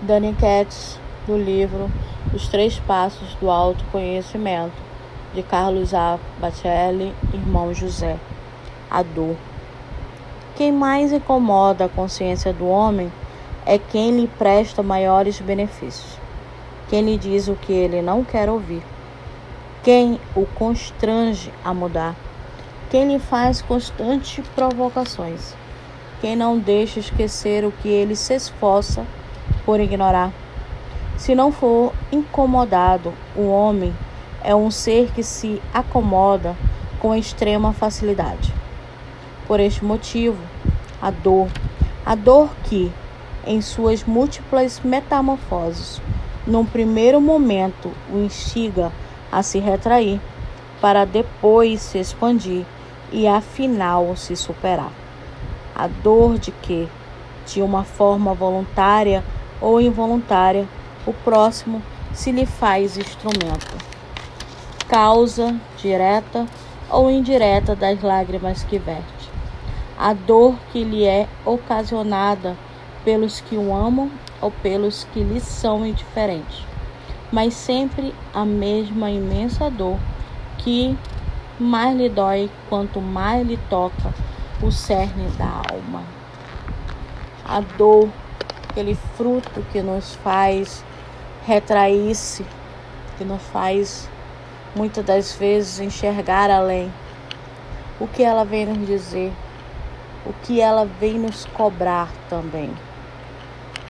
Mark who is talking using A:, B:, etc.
A: Dani Katz, do livro Os Três Passos do Autoconhecimento, de Carlos A. Bacelli, irmão José. A dor. Quem mais incomoda a consciência do homem é quem lhe presta maiores benefícios, quem lhe diz o que ele não quer ouvir, quem o constrange a mudar, quem lhe faz constantes provocações, quem não deixa esquecer o que ele se esforça por ignorar. Se não for incomodado, o homem é um ser que se acomoda com extrema facilidade. Por este motivo, a dor, a dor que, em suas múltiplas metamorfoses, num primeiro momento o instiga a se retrair, para depois se expandir e afinal se superar. A dor de que, de uma forma voluntária ou involuntária, o próximo se lhe faz instrumento. Causa direta ou indireta das lágrimas que verte a dor que lhe é ocasionada pelos que o amam ou pelos que lhe são indiferentes, mas sempre a mesma imensa dor que mais lhe dói quanto mais lhe toca o cerne da alma. A dor, aquele fruto que nos faz retrair-se, que nos faz muitas das vezes enxergar além. O que ela vem nos dizer? o que ela vem nos cobrar também.